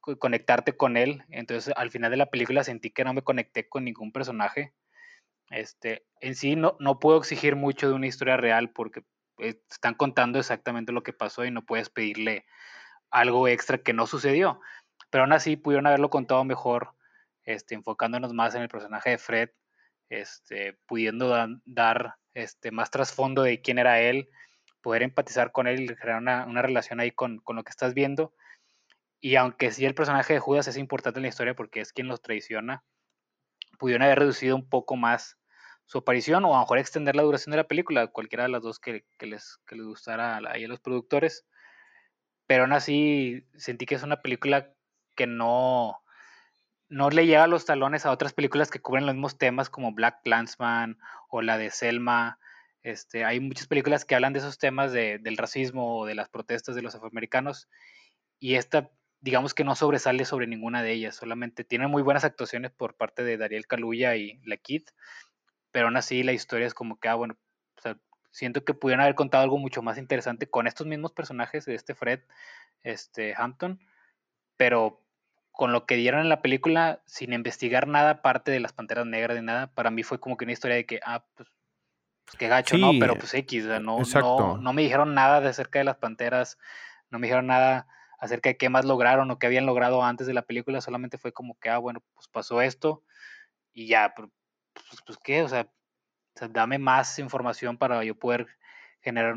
co- conectarte con él. Entonces, al final de la película sentí que no me conecté con ningún personaje. Este, en sí no, no puedo exigir mucho de una historia real porque eh, están contando exactamente lo que pasó y no puedes pedirle algo extra que no sucedió. Pero aún así pudieron haberlo contado mejor, este, enfocándonos más en el personaje de Fred, este, pudiendo dan- dar este, más trasfondo de quién era él, poder empatizar con él y crear una, relación ahí con, lo que estás viendo. Y aunque sí el personaje de Judas es importante en la historia porque es quien los traiciona, pudieron haber reducido un poco más su aparición o a lo mejor extender la duración de la película, cualquiera de las dos que, que les, gustara a los productores. Pero aún así sentí que es una película que no, no le lleva los talones a otras películas que cubren los mismos temas como Black Clansman o la de Selma. Este, hay muchas películas que hablan de esos temas de- del racismo o de las protestas de los afroamericanos y esta digamos que no sobresale sobre ninguna de ellas, solamente tiene muy buenas actuaciones por parte de Dariel Kaluuya y la Kid, pero aún así la historia es como que, ah, bueno, siento que pudieron haber contado algo mucho más interesante con estos mismos personajes de este Fred este, Hampton, pero con lo que dieron en la película, sin investigar nada aparte de las Panteras Negras ni nada, para mí fue como que una historia de que, ah, pues, pues qué gacho, ¿no? Pero pues X, no, no, no me dijeron nada de acerca de las Panteras, no me dijeron nada acerca de qué más lograron o qué habían logrado antes de la película, solamente fue como que, ah, bueno, pues pasó esto y ya, pero, pues, pues qué, o sea, sea, dame más información para yo poder generar,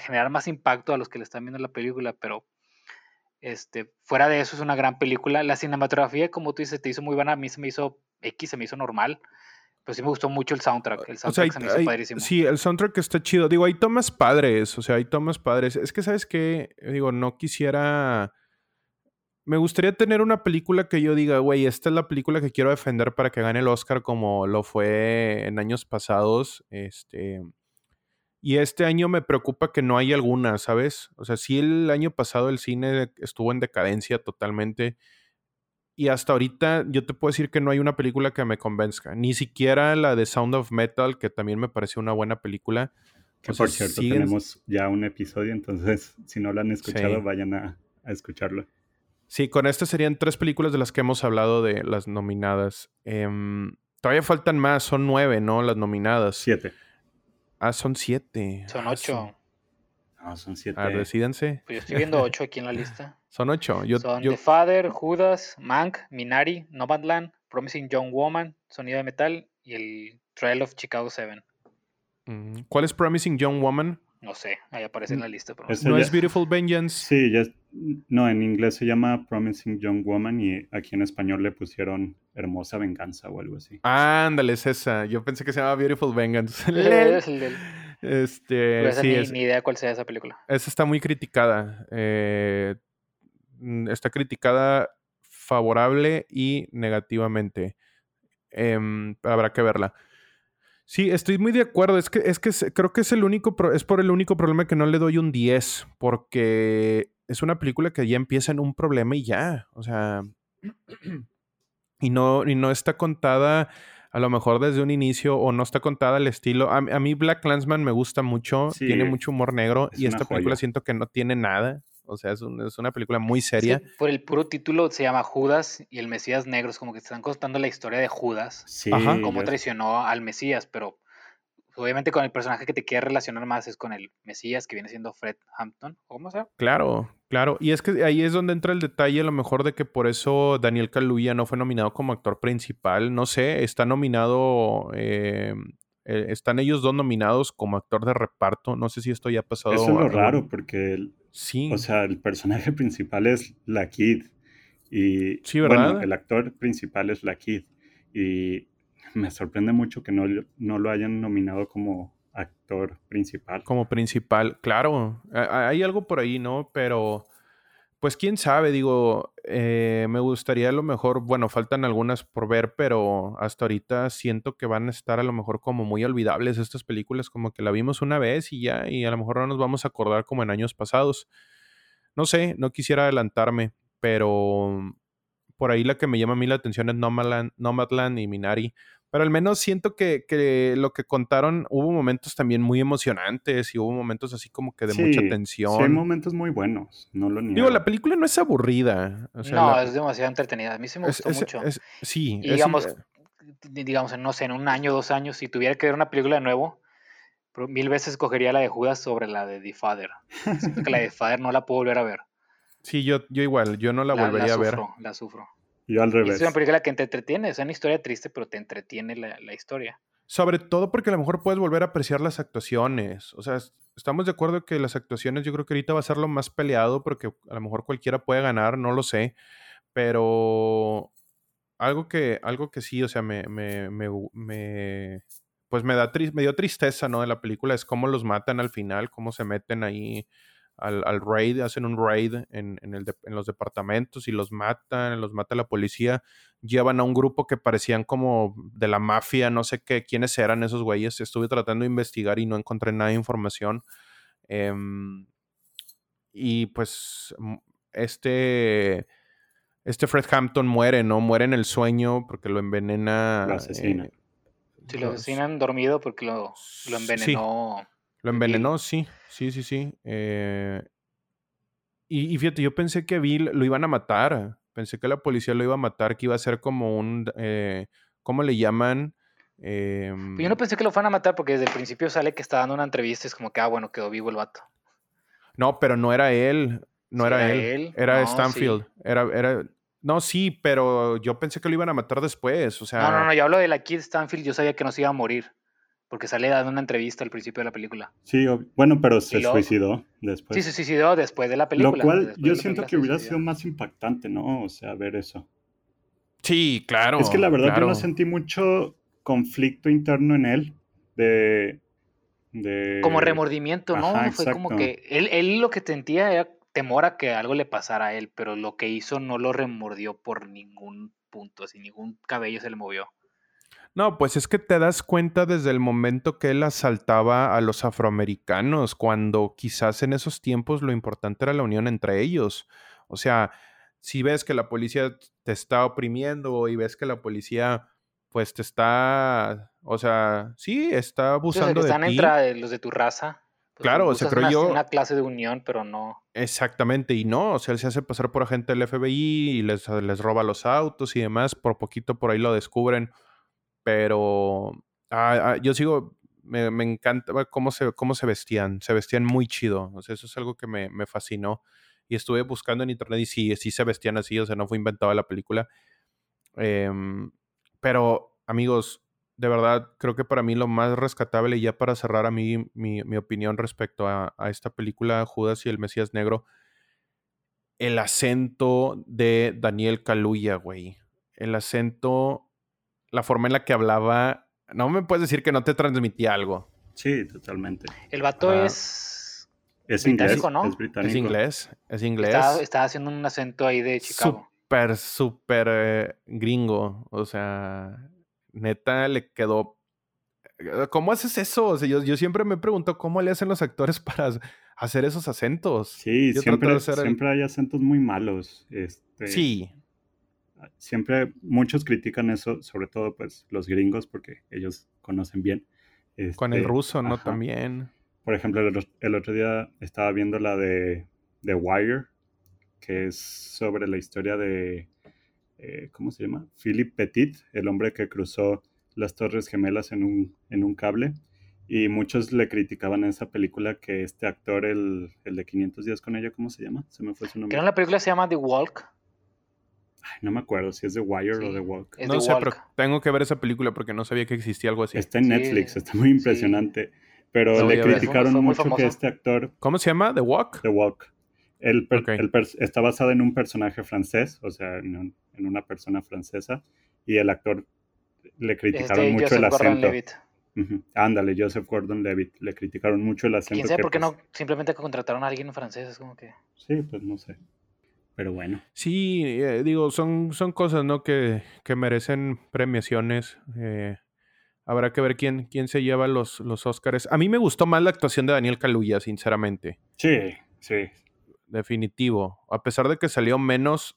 generar más impacto a los que le están viendo la película, pero este, fuera de eso es una gran película. La cinematografía, como tú dices, te hizo muy buena, a mí se me hizo X, se me hizo normal, pero sí me gustó mucho el soundtrack, el O sea, soundtrack se me hizo hay- padrísimo. sí, el soundtrack está chido. Digo, hay tomas padres, o sea, hay tomas padres. Es que, ¿sabes qué? Digo, no quisiera... Me gustaría tener una película que yo diga, güey, esta es la película que quiero defender para que gane el Oscar como lo fue en años pasados. Este... Y este año me preocupa que no hay alguna, ¿sabes? O sea, sí el año pasado el cine estuvo en decadencia totalmente. Y hasta ahorita yo te puedo decir que no hay una película que me convenzca. Ni siquiera la de Sound of Metal, que también me pareció una buena película. Que O sea, por cierto, siguen- tenemos ya un episodio, entonces si no lo han escuchado, Sí. vayan a, a escucharlo. Sí, con estas serían tres películas de las que hemos hablado de las nominadas. Em, todavía faltan más, son nueve, ¿no? Las nominadas. Siete. Ah, son siete. Son Ah, ocho. No, son siete. A ver, decídense. Pues yo estoy viendo ocho aquí en la lista. Son ocho. Yo, Son yo- The Father, Judas, Mank, Minari, Nomadland, Promising Young Woman, Sonido de Metal y el Trail of Chicago 7. Mm, ¿Cuál es Promising Young Woman? No sé, ahí aparece en la lista. Pero no Es- sé. ¿No ya- es Beautiful Vengeance? Sí, ya, no, en inglés se llama Promising Young Woman y aquí en español le pusieron Hermosa Venganza o algo así. Ándale, es esa. Yo pensé que se llamaba Beautiful Vengeance. Es el del- este, pero esa sí, ni, es- ni idea cuál sea esa película. esa está muy criticada. Eh, mm, está criticada favorable y negativamente. Em, habrá que verla. Sí, estoy muy de acuerdo. Es que, es que creo que es el único, pro- es por el único problema que no le doy un 10, porque es una película que ya empieza en un problema y ya. O sea, y no, y no está contada a lo mejor desde un inicio o no está contada al estilo. A, a mí Black Clansman me gusta mucho, Sí, tiene mucho humor negro es y esta película siento que no tiene nada. O sea, es, un- es una película muy seria. por el puro título se llama Judas y el Mesías Negro. Es como que te están contando la historia de Judas. Sí, Ajá. Cómo traicionó al Mesías, pero Obviamente con el personaje que te quiere relacionar más es con el Mesías, que viene siendo Fred Hampton. ¿Cómo se llama? Claro, claro. Y es que ahí es donde entra el detalle, a lo mejor, de que por eso Daniel Kaluuya no fue nominado como actor principal. No sé, está nominado... eh, eh, están ellos dos nominados como actor de reparto. No sé si esto ya ha pasado. Eso es lo algo- raro, porque, el- Sí. o sea, el personaje principal es la Kid. Y, Sí, bueno, ¿verdad? el actor principal es la Kid. Y me sorprende mucho que no, no lo hayan nominado como actor principal. como principal, claro. Hay algo por ahí, ¿no? Pero, pues quién sabe, digo, eh, me gustaría a lo mejor, bueno, faltan algunas por ver, pero hasta ahorita siento que van a estar a lo mejor como muy olvidables estas películas, como que la vimos una vez y ya, y a lo mejor no nos vamos a acordar como en años pasados. No sé, no quisiera adelantarme, pero por ahí la que me llama a mí la atención es Nomadland, Nomadland y Minari. Pero al menos siento que, que lo que contaron, hubo momentos también muy emocionantes y hubo momentos así como que de mucha Sí, Sí, hay tensión. momentos muy buenos, no lo niego. Digo, la película no es aburrida. o sea, no, la- es demasiado entretenida. A mí sí me gustó es- mucho. es- sí, y digamos, di- digamos, en, no sé, en un año, dos años, si tuviera que ver una película de nuevo, mil veces escogería la de Judas sobre la de The Father. Siento que la de The Father no la puedo volver a ver. sí, yo, yo igual, yo no la, volvería a ver. sufro, La sufro. Yo al revés. es una película que te entretiene, es una historia triste, pero te entretiene la, la historia. Sobre todo porque a lo mejor puedes volver a apreciar las actuaciones. O sea, es- estamos de acuerdo que las actuaciones yo creo que ahorita va a ser lo más peleado porque a lo mejor cualquiera puede ganar, no lo sé. Pero algo que, algo que sí, o sea, me, me, me, pues me da tris- me dio tristeza, ¿no? De la película es cómo los matan al final, cómo se meten ahí al, al raid, hacen un raid en, en el de- en los departamentos y los matan, los mata la policía llevan a un grupo que parecían como de la mafia, no sé qué, quiénes eran esos güeyes. Estuve tratando de investigar y no encontré nada de información. Em, y pues m- este, este Fred Hampton muere, ¿no? Muere en el sueño porque lo envenena. Lo asesina. eh, Si lo asesinan dormido porque lo, lo envenenó. Lo envenenó, sí, sí, sí, sí. Eh, y, y fíjate, yo pensé que Bill lo iban a matar. Pensé que la policía lo iba a matar, que iba a ser como un, eh, ¿cómo le llaman? Em, Pues Yo no pensé que lo fueran a matar porque desde el principio sale que está dando una entrevista y es como que, ah, bueno, quedó vivo el vato. no, pero no era él, no Sí, era, él, él. era No, Stanfield. Era, era, no, sí, pero yo pensé que lo iban a matar después, o sea, No, no, no, yo hablo de la Kid Stanfield, yo sabía que no se iba a morir. Porque sale dando una entrevista al principio de la película. Sí, bueno, pero se luego- suicidó después. sí, se suicidó después de la película. Lo cual yo siento que hubiera sido más impactante, ¿no? O sea, ver eso. sí, claro. es que la verdad yo claro. no sentí mucho conflicto interno en él de... de... Como remordimiento, ¿no? Ajá, Fue como que él, él lo que sentía era temor a que algo le pasara a él, pero lo que hizo no lo remordió por ningún punto, así ningún cabello se le movió. No, pues es que te das cuenta desde el momento que él asaltaba a los afroamericanos, cuando quizás en esos tiempos lo importante era la unión entre ellos. O sea, si ves que la policía te está oprimiendo y ves que la policía pues te está, o sea, sí, está abusando de están ti. entre los de tu raza. pues, Claro, o sea, creo una, yo- una clase de unión, pero no. Exactamente, y no, o sea, él se hace pasar por agente del FBI y les, les roba los autos y demás, por poquito por ahí lo descubren, pero ah, ah, yo sigo, me, me encanta cómo se, cómo se vestían, se vestían muy chido, o sea, eso es algo que me, me fascinó, y estuve buscando en internet y sí, se vestían así, o sea, no fue inventada la película, Em, pero amigos, de verdad, creo que para mí lo más rescatable, y ya para cerrar a mí mi, mi opinión respecto a, a esta película, Judas y el Mesías Negro, el acento de Daniel Kaluuya, güey. El acento, la forma en la que hablaba, no me puedes decir que no te transmitía algo. Sí, totalmente. El vato Ah. es. Es Británico, inglés, ¿no? es británico. Es inglés, es inglés. Está, está haciendo un acento ahí de Chicago. Súper, súper eh, gringo. O sea, neta le quedó. ¿Cómo haces eso? O sea, yo, yo siempre me he preguntado cómo le hacen los actores para hacer esos acentos. Sí, Yo hacer siempre hay acentos muy malos. Este, Sí, Siempre muchos critican eso, sobre todo pues los gringos, porque ellos conocen bien. con el Este, ruso, ¿no? ajá. También. Por ejemplo, el, otro- el otro día estaba viendo la de The Wire, que es sobre la historia de, eh, ¿cómo se llama? Philip Petit, el hombre que cruzó las Torres Gemelas en un, en un cable. Y muchos le criticaban a esa película que este actor, el, el de 500 días con ella, ¿cómo se llama? Se me fue su Que nombre. en la película se llama The Walk. Ay, no me acuerdo si es The Wire o. The Walk. Es no The sé, Walk. pero tengo que ver esa película porque no sabía que existía algo así. Está en Sí, Netflix, está muy impresionante. Pero le criticaron mucho que este actor, ¿Cómo se llama? ¿The Walk? The Walk, el per- el está basado en un personaje francés, o sea, en, un- en una persona francesa, y el actor le criticaron Este mucho Joseph el acento. Gordon-Levitt. Ujú. Ándale, Joseph Gordon-Levitt, le criticaron mucho el acento. ¿Quién sabe que, por qué pues, no simplemente contrataron a alguien francés? Es como que... Sí, pues no sé. Pero bueno, Sí, eh, digo, son, son cosas, ¿no? Que, que merecen premiaciones. eh, habrá que ver quién, quién se lleva los, los Óscares. A mí me gustó más la actuación de Daniel Kaluuya, sinceramente. sí, sí. Definitivo. A pesar de que salió menos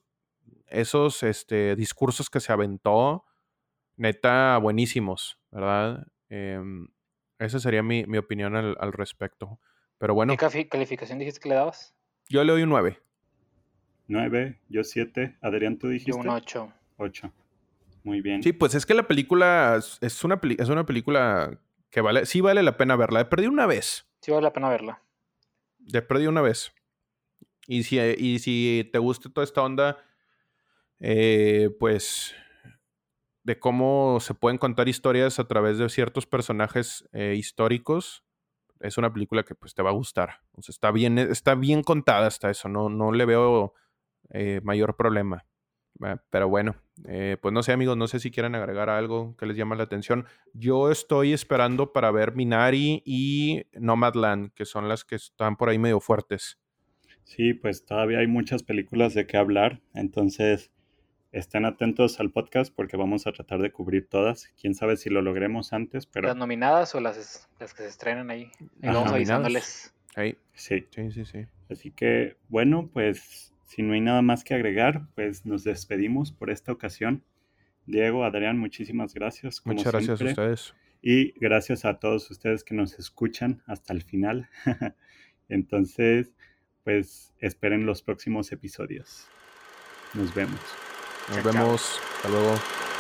esos este, discursos que se aventó, neta, buenísimos, ¿verdad? Em, esa sería mi, mi opinión al, al respecto. Pero bueno, ¿Qué calificación dijiste que le dabas? yo le doy un 9. 9, yo 7. Adrián, tú dijiste. Yo un 8. 8. Muy bien. Sí, pues es que la película es- una, peli- es una película que vale, sí vale la pena verla. He perdido una vez. Sí vale la pena verla. De perdí una vez. Y si, y si te gusta toda esta onda, eh, pues de cómo se pueden contar historias a través de ciertos personajes eh, históricos, es una película que pues te va a gustar. O sea, está bien, está bien contada hasta eso. No, no le veo eh, mayor problema. Pero bueno, eh, pues no sé amigos, no sé si quieren agregar algo que les llama la atención. Yo estoy esperando para ver Minari y Nomadland, que son las que están por ahí medio fuertes. Sí, pues todavía hay muchas películas de qué hablar, entonces estén atentos al podcast porque vamos a tratar de cubrir todas. Quién sabe si lo logremos antes, pero ¿Las nominadas o las, es- las que se estrenan ahí? Ahí Ajá. vamos avisándoles. Sí. sí, sí, sí. Así que bueno, pues si no hay nada más que agregar, pues nos despedimos por esta ocasión. Diego, Adrián, muchísimas gracias. Como Muchas gracias siempre. a ustedes. Y gracias a todos ustedes que nos escuchan hasta el final. Entonces, pues esperen los próximos episodios. Nos vemos. Nos Chao, chao. vemos. Hasta luego.